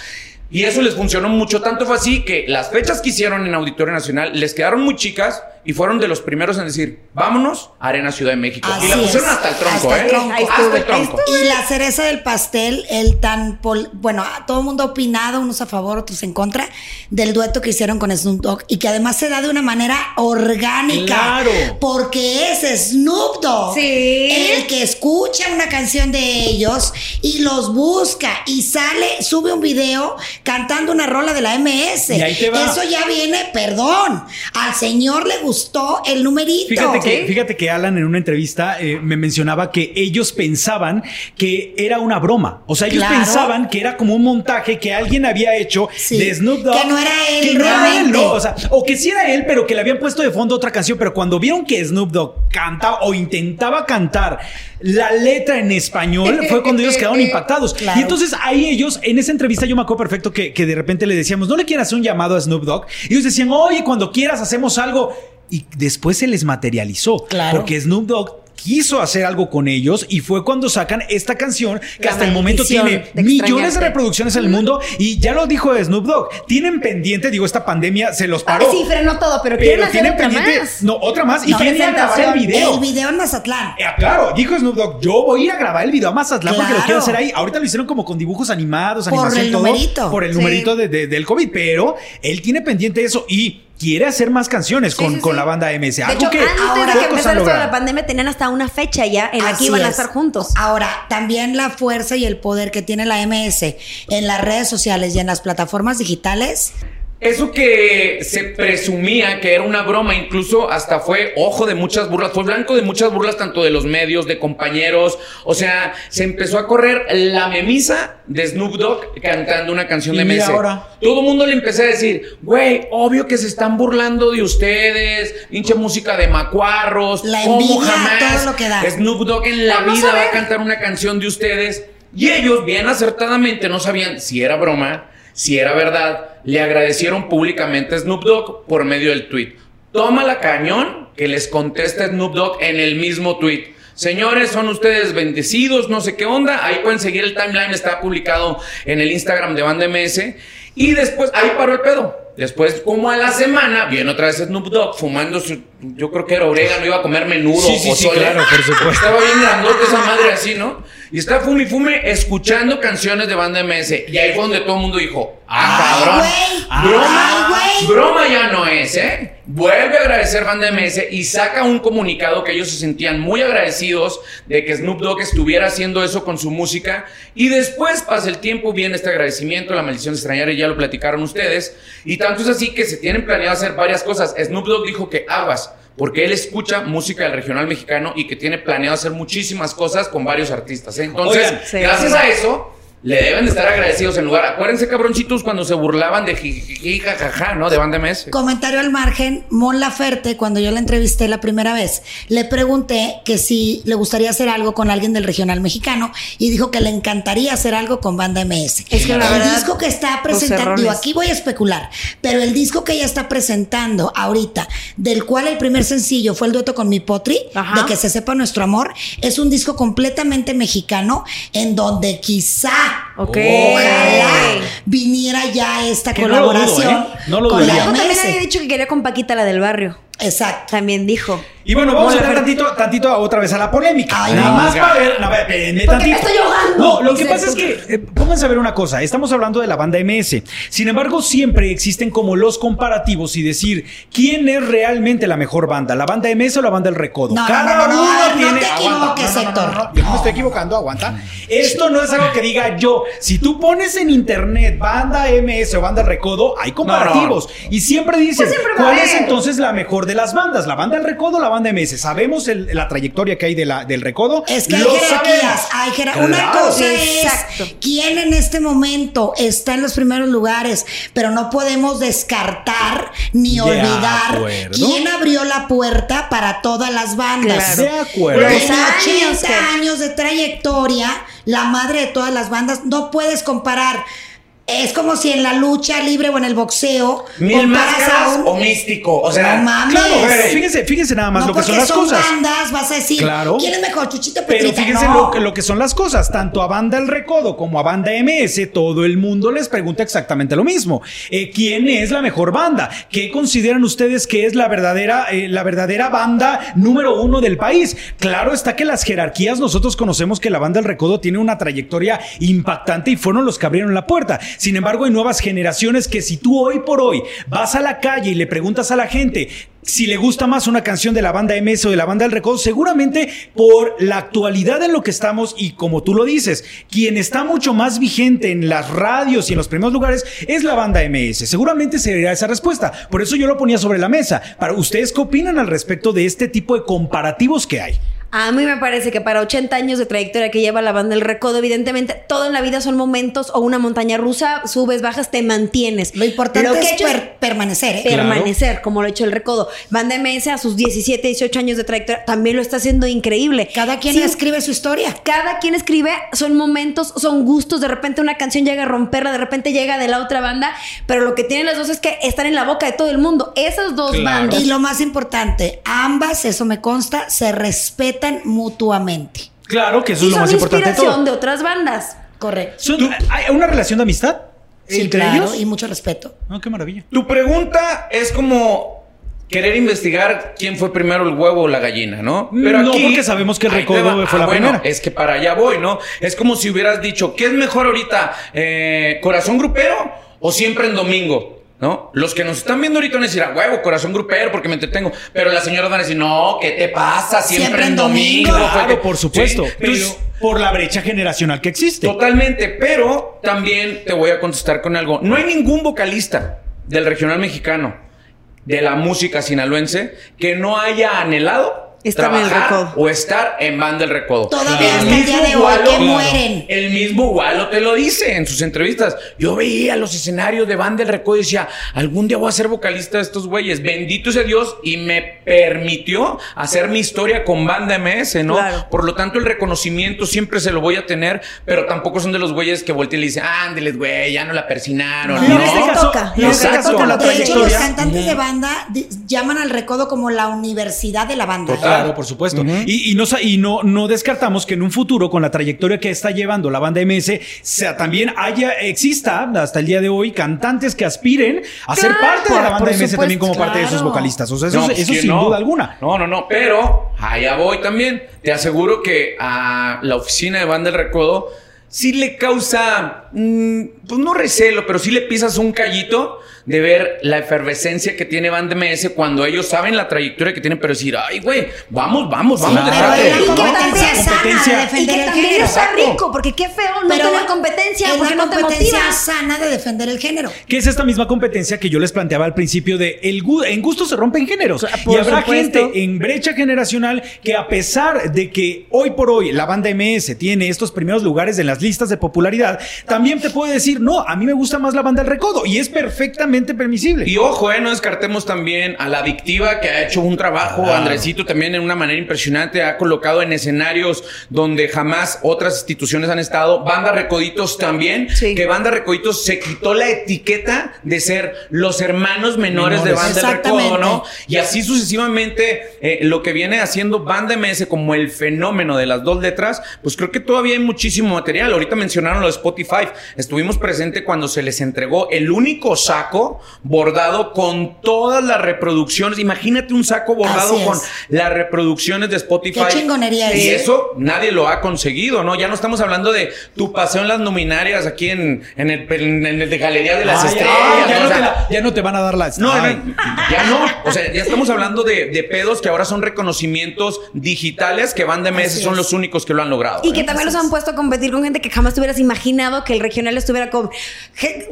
Y eso les funcionó mucho, tanto fue así que las fechas que hicieron en Auditorio Nacional les quedaron muy chicas y fueron de los primeros en decir, vámonos a Arena Ciudad de México. Así y la pusieron es. hasta el tronco, Hasta el ¿eh? tronco. Ahí hasta estuve, el tronco. Y la cereza del pastel, el tan, pol- bueno, todo el mundo ha opinado, unos a favor, otros en contra, del dueto que hicieron con Snoop Dogg y que además se da de una manera orgánica. Claro. Porque es Snoop Dogg Sí. el que escucha una canción de ellos y los busca y sale, sube un video cantando una rola de la MS. Y ahí te va. Eso ya viene, perdón, al señor le gustó el numerito. Fíjate que, fíjate que Alan en una entrevista eh, me mencionaba que ellos pensaban que era una broma. O sea, ellos Claro. pensaban que era como un montaje que alguien había hecho Sí. de Snoop Dogg. Que no era él que no era él, realmente. ¿no? O sea, o que sí era él, pero que le habían puesto de fondo otra canción. Pero cuando vieron que Snoop Dogg cantaba o intentaba cantar la letra en español, fue cuando ellos quedaron impactados. Claro. Y entonces ahí ellos, en esa entrevista yo me acuerdo perfecto que, que de repente le decíamos, ¿no le quieren hacer un llamado a Snoop Dogg? Y ellos decían, oye, cuando quieras hacemos algo. Y después se les materializó. Claro. Porque Snoop Dogg quiso hacer algo con ellos y fue cuando sacan esta canción que La hasta el momento tiene de millones de reproducciones en el mundo y ya lo dijo Snoop Dogg. Tienen pendiente, digo, esta pandemia se los paró. Ah, sí, frenó todo, pero, quieren pero hacer tienen otra pendiente, más. no, otra más y No, quieren ir a grabar el video. El video en Mazatlán. Eh, claro, dijo Snoop Dogg, yo voy a ir a grabar el video a Mazatlán porque lo quiero hacer ahí. Ahorita lo hicieron como con dibujos animados, Por animación, el todo, numerito. Por el Sí. numerito de- de- del COVID, pero él tiene pendiente eso y quiere hacer más canciones Sí, con, sí, con sí. la banda MS. De Algo hecho, que antes ahora de que empezara esto de la pandemia, tenían hasta una fecha ya en la que iban a es. estar juntos. Ahora, también la fuerza y el poder que tiene la MS en las redes sociales y en las plataformas digitales. Eso que se presumía que era una broma, incluso hasta fue ojo de muchas burlas, fue blanco de muchas burlas tanto de los medios, de compañeros, o sea, se empezó a correr la memisa de Snoop Dogg cantando una canción de ahora. Todo el mundo le empecé a decir, güey, obvio que se están burlando de ustedes, pinche música de macuarros, La ¿cómo jamás todo lo que da. Snoop Dogg en la Vamos vida a va a cantar una canción de ustedes? Y ellos, bien acertadamente, no sabían si era broma, si era verdad, le agradecieron públicamente a Snoop Dogg por medio del tweet. Toma la cañón que les contesta Snoop Dogg en el mismo tweet. Señores, son ustedes bendecidos, no sé qué onda. Ahí pueden seguir el timeline, está publicado en el Instagram de Banda MS. Y después, ahí paró el pedo. Después, como a la semana, viene otra vez Snoop Dogg fumando su. Yo creo que era orégano, iba a comer menudo Sí, sí, o sí, claro, por supuesto. Estaba bien grandote esa madre así, ¿no? Y está fume y fume escuchando canciones de banda MS. Y ahí fue donde todo el mundo dijo: ¡Ah, cabrón! güey! Broma, ¡Ay, güey! broma ya no es, ¿eh? Vuelve a agradecer Banda MS y saca un comunicado que ellos se sentían muy agradecidos de que Snoop Dogg estuviera haciendo eso con su música. Y después pasa el tiempo, viene este agradecimiento, la maldición extrañar, y ya lo platicaron ustedes. Y tanto es así que se tienen planeado hacer varias cosas. Snoop Dogg dijo que aguas. Porque él escucha música del regional mexicano y que tiene planeado hacer muchísimas cosas con varios artistas. ¿eh? Entonces, Oigan, gracias a eso, le deben de estar agradecidos en lugar. Acuérdense, cabroncitos, cuando se burlaban de jajaja, ¿no? De Banda MS. Comentario al margen, Mon Laferte, cuando yo la entrevisté la primera vez, le pregunté que si le gustaría hacer algo con alguien del regional mexicano y dijo que le encantaría hacer algo con Banda MS. Es que la el verdad, disco que está presentando, digo, aquí voy a especular, pero el disco que ella está presentando ahorita, del cual el primer sencillo fue el dueto con mi Potri, Ajá. de que se sepa nuestro amor, es un disco completamente mexicano en donde quizá Ok. Ojalá viniera ya esta Que no lo dudo, colaboración ¿eh? No lo con dudaría. la Luego también MS. había dicho que quería con Paquita la del barrio. Exacto. También dijo. Y bueno, vamos a entrar tantito, tantito otra vez a la polémica. Ay, Nada no. más para ver. No, Porque me tantito. estoy ahogando. No, lo que pasa es que, eh, pónganse a ver una cosa. Estamos hablando de la banda MS. Sin embargo, siempre existen como los comparativos y decir quién es realmente la mejor banda, la banda MS o la banda El Recodo. No, no, Cada no, no, uno ver, no tiene. te equivoques, Héctor. Yo no me estoy equivocando, aguanta. Esto no es algo que diga yo. Si tú pones en internet banda MS o banda El Recodo, hay comparativos. Y siempre dicen, Pues siempre ¿cuál es entonces la mejor de las bandas? ¿La banda El Recodo o la banda MS? Sabemos el- la trayectoria que hay de la, del Recodo. Es que hay jerarquías, hay jerar- Una Claro. cosa Exacto. es quién en este momento está en los primeros lugares, pero no podemos descartar ni De olvidar acuerdo. quién abrió la puerta para todas las bandas. Claro. De acuerdo. Los años 80 que- años de trayectoria, la madre de todas las bandas, no puedes comparar. Es como si en la lucha libre o en el boxeo Mil máscaras un- o místico. O sea, No mames. Claro, pero fíjense, fíjense nada más no lo que son las cosas. bandas, vas a decir, Claro. ¿quién es mejor, Chuchito Pero Petrita? fíjense No. lo, que- lo que son las cosas. Tanto a Banda El Recodo como a Banda MS, todo el mundo les pregunta exactamente lo mismo. Eh, ¿Quién es la mejor banda? ¿Qué consideran ustedes que es la verdadera, eh, la verdadera banda número uno del país? Claro está que las jerarquías, nosotros conocemos que la Banda El Recodo tiene una trayectoria impactante y fueron los que abrieron la puerta. Sin embargo, hay nuevas generaciones que si tú hoy por hoy vas a la calle y le preguntas a la gente si le gusta más una canción de la banda MS o de la banda del Recodo, seguramente por la actualidad en lo que estamos y como tú lo dices, quien está mucho más vigente en las radios y en los primeros lugares es la banda MS. Seguramente sería esa respuesta. Por eso yo lo ponía sobre la mesa. Para ustedes, ¿qué opinan al respecto de este tipo de comparativos que hay? A mí me parece que para 80 años de trayectoria que lleva la banda El Recodo, evidentemente todo en la vida son momentos o una montaña rusa, subes, bajas, te mantienes. Lo importante Lo que es ha hecho per- permanecer, ¿eh? permanecer, como lo ha hecho el Recodo. Banda MS a sus 17, 18 años de trayectoria también lo está haciendo increíble. Cada quien Sí, escribe su historia. cada quien escribe, son momentos, son gustos, de repente una canción llega a romperla, de repente llega de la otra banda, pero lo que tienen las dos es que están en la boca de todo el mundo. Esas dos Claro. bandas. Y lo más importante, ambas, eso me consta, se respetan mutuamente. Claro que eso y es lo más importante de inspiración todo. de otras bandas. Correcto. Son- ¿Hay una relación de amistad Sí, entre claro, ellos? y mucho respeto. Ah, qué maravilla. Tu pregunta es como querer investigar quién fue primero el huevo o la gallina, ¿no? No, porque sabemos que el Recodo fue la bueno, primera. Es que para allá voy, ¿no? Es como si hubieras dicho, ¿qué es mejor ahorita? Eh, ¿Corazón grupero o siempre en domingo? ¿No? Los que nos están viendo ahorita van a decir, a huevo, corazón grupero, porque me entretengo. Pero las señoras van a decir, no, ¿qué te pasa? Siempre, Siempre en domingo. domingo. fue que-". Claro, por supuesto. Sí, pero entonces, por la brecha generacional que existe. Totalmente, pero también te voy a contestar con algo. No hay ningún vocalista del regional mexicano, de la música sinaloense, que no haya anhelado Estar en el trabajar Recodo. o estar en banda del recodo. Todavía hasta el día de hoy, que mueren. El mismo Walo te lo dice en sus entrevistas. Yo veía los escenarios de banda del recodo y decía, algún día voy a ser vocalista de estos güeyes. Bendito sea Dios y me permitió hacer mi historia con banda MS, ¿no? Claro. Por lo tanto, el reconocimiento siempre se lo voy a tener, pero tampoco son de los güeyes que voltean y le dicen, ándeles, güey, ya no la persinaron. No, No, que se toca, en que este toca, De hecho, los cantantes de banda llaman al recodo como la universidad de la banda. Total. Claro, por supuesto. Y, y, no, y no, no descartamos que en un futuro, con la trayectoria que está llevando la banda MS, sea, también haya, exista hasta el día de hoy cantantes que aspiren a ser parte de la banda por MS supuesto, también como parte de esos claro. vocalistas. O sea, eso, No, eso pues, sin no. duda alguna. No, no, no, pero allá voy también. Te aseguro que a la oficina de Banda del Recodo sí le causa, mm, pues no recelo, pero sí le pisas un callito de ver la efervescencia que tiene Banda MS cuando ellos saben la trayectoria que tienen, pero decir, ay, güey, vamos, vamos, vamos claro. de Pero frente", es la Y que ¿no? competencia también- sana competencia. de Y defender que el también género. está Exacto. rico, porque qué feo no Pero tener competencia, porque no te competencia motiva. sana de defender el género. Que es esta misma competencia que yo les planteaba al principio de el gu- en gusto se rompen géneros. Por y habrá supuesto. gente en brecha generacional que a pesar de que hoy por hoy la banda MS tiene estos primeros lugares en las listas de popularidad, también te puede decir, no, a mí me gusta más la banda del recodo. Y es perfectamente permisible. Y ojo, eh, no descartemos también a la adictiva que ha hecho un trabajo, Claro. Andresito también en una manera impresionante, ha colocado en escenarios donde jamás otras instituciones han estado, Banda Recoditos también, Sí. que Banda Recoditos se quitó la etiqueta de ser los hermanos menores, de. Banda Recodo. ¿no? Y así sucesivamente, eh, lo que viene haciendo Banda MS como el fenómeno de las dos letras, pues creo que todavía hay muchísimo material. Ahorita mencionaron lo de Spotify. Estuvimos presentes cuando se les entregó el único saco bordado con todas las reproducciones. Imagínate un saco bordado con las reproducciones de Spotify. Qué chingonería Y es. eso nadie lo ha conseguido, ¿no? Ya no estamos hablando de tu paseo en las luminarias aquí en, en el, en el de Galería de las Estrellas. ya, ¿no? te sea, la- ya no te van a dar las. no, Ay. ya no. O sea, ya estamos hablando de, de pedos que ahora son reconocimientos digitales que van de meses, son los únicos que lo han logrado. Y ¿eh? que también los han puesto a competir con gente que jamás te hubieras imaginado que el regional estuviera con,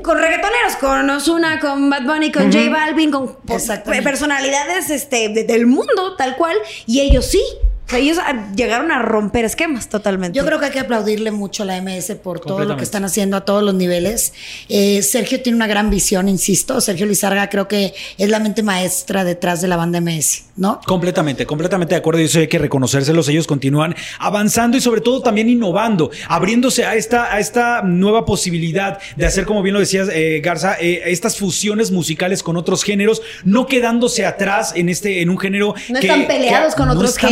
con reggaetoneros, con Ozuna, con Bad Bunny, con J Balvin, con Exactamente. personalidades este, de- del mundo, tal cual. Y ellos sí. O sea, ellos ah, llegaron a romper esquemas totalmente. Yo creo que hay que aplaudirle mucho a la MS por todo lo que están haciendo a todos los niveles. Eh, Sergio tiene una gran visión, insisto. Sergio Lizarga creo que es la mente maestra detrás de la banda MS, ¿no? Completamente, completamente de acuerdo. Y eso hay que reconocérselos. Ellos continúan avanzando y sobre todo también innovando, abriéndose a esta, a esta nueva posibilidad de hacer, como bien lo decías, eh, Garza, eh, estas fusiones musicales con otros géneros, no quedándose atrás en este, en un género. no que- están peleados que- con no otros están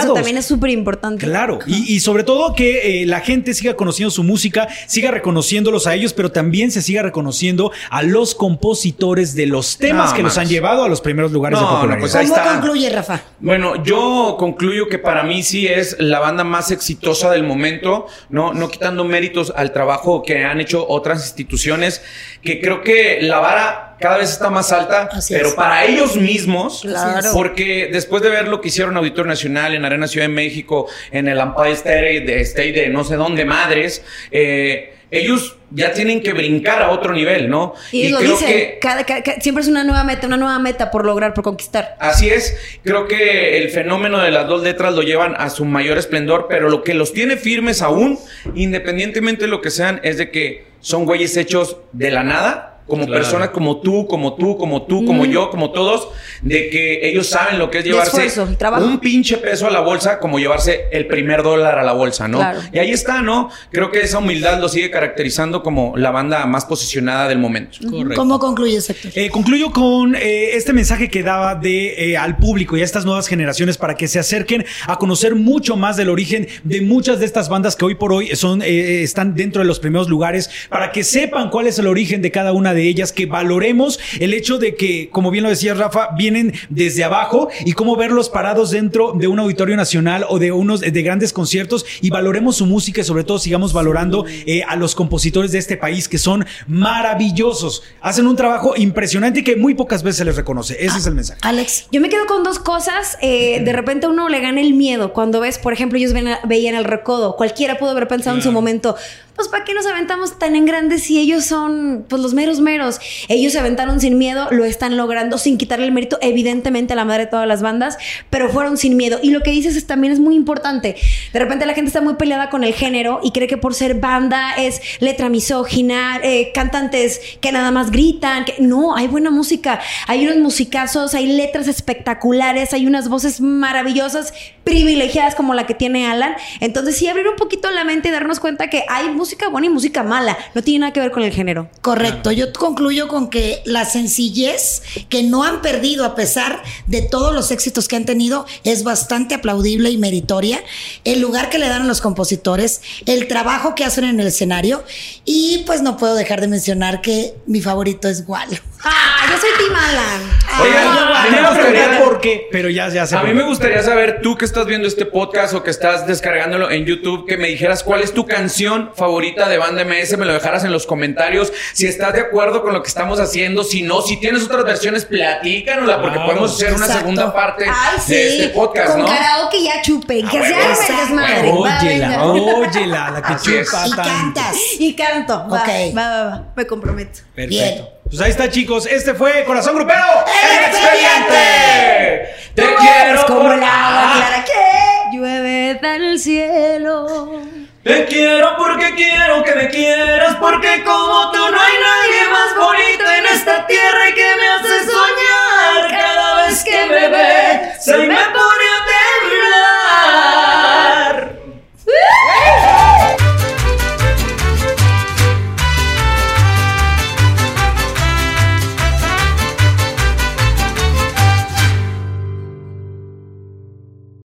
que eso también es súper importante. Claro, y, y sobre todo que eh, la gente siga conociendo su música, siga reconociéndolos a ellos, pero también se siga reconociendo a los compositores de los temas No, que los han llevado a los primeros lugares No, de no, popularidad. pues ahí ¿Cómo está. concluye, Rafa? Bueno, yo concluyo que para mí sí es la banda más exitosa del momento, no, no quitando méritos al trabajo que han hecho otras instituciones, que creo que la vara cada vez está más alta, Así pero es. para ellos mismos, Claro. porque después de ver lo que hicieron Auditorio Nacional, en Arena Ciudad de México, en el Empire State de, State de no sé dónde madres, eh, ellos ya tienen que brincar a otro nivel, ¿no? Y, lo dicen, cada- cada- cada- siempre es una nueva meta, una nueva meta por lograr, por conquistar. Así es, creo que el fenómeno de las dos letras lo llevan a su mayor esplendor, pero lo que los tiene firmes aún, independientemente de lo que sean, es de que son güeyes hechos de la nada, como Claro. personas como tú, como tú, como tú, como yo, como todos, de que ellos saben lo que es llevarse esfuerzo, un pinche peso a la bolsa, como llevarse el primer dólar a la bolsa, ¿no? Claro. Y ahí está, ¿no? Creo que esa humildad lo sigue caracterizando como la banda más posicionada del momento. ¿Cómo concluye, Héctor? Eh, concluyo con eh, este mensaje que daba de, eh, al público y a estas nuevas generaciones para que se acerquen a conocer mucho más del origen de muchas de estas bandas que hoy por hoy son, eh, están dentro de los primeros lugares, para que sepan cuál es el origen de cada una de ellas, que valoremos el hecho de que, como bien lo decía Rafa, vienen desde abajo y cómo verlos parados dentro de un auditorio nacional o de unos de grandes conciertos y valoremos su música y sobre todo sigamos valorando eh, a los compositores de este país que son maravillosos. Hacen un trabajo impresionante y que muy pocas veces se les reconoce. Ese es el mensaje. Alex. Yo me quedo con dos cosas. Eh, de repente uno le gana el miedo cuando ves, por ejemplo, ellos ven- veían el recodo. Cualquiera pudo haber pensado en su momento, pues ¿para qué nos aventamos tan en grande si ellos son pues los meros meros? Ellos se aventaron sin miedo, lo están logrando sin quitarle el mérito, evidentemente a la madre de todas las bandas, pero fueron sin miedo. Y lo que dices es, también es muy importante. De repente la gente está muy peleada con el género y cree que por ser banda es letra misógina, eh, cantantes que nada más gritan. Que... No, hay buena música, hay unos musicazos, hay letras espectaculares, hay unas voces maravillosas, privilegiadas como la que tiene Alan. Entonces sí, abrir un poquito la mente y darnos cuenta que hay música buena y música mala. No tiene nada que ver con el género. Correcto. Yo yo concluyo con que la sencillez que no han perdido a pesar de todos los éxitos que han tenido es bastante aplaudible y meritoria. El lugar que le dan a los compositores, el trabajo que hacen en el escenario y pues no puedo dejar de mencionar que mi favorito es Walo. Ah, yo soy Tim Alan. Oigan, Ay, a mí me No gustaría- por qué, pero ya, ya se A mí me gustaría saber, tú que estás viendo este podcast o que estás descargándolo en YouTube, que me dijeras cuál es tu canción favorita de Banda MS, me lo dejaras en los comentarios, si estás de acuerdo con lo que estamos haciendo, si no, si tienes otras versiones, platícanosla, porque Claro, podemos hacer una exacto. segunda parte Ay, sí. de este podcast, Con ¿no? karaoke ya chupen. Que Ah, se huevo. haga el desmadre. Óyela, óyela, la que Así es. chupa Y cantas. Y canto. Va, Ok. va, va, va. Me comprometo. Perfecto. Bien. Pues ahí está, chicos. Este fue Corazón Grupero. ¡El expediente! ¡Te Tú quiero como el agua clara que llueve del cielo. Te quiero porque quiero que me quieras, porque como tú no hay nadie más bonito en esta tierra y que me hace soñar cada vez que me ves. Se me pone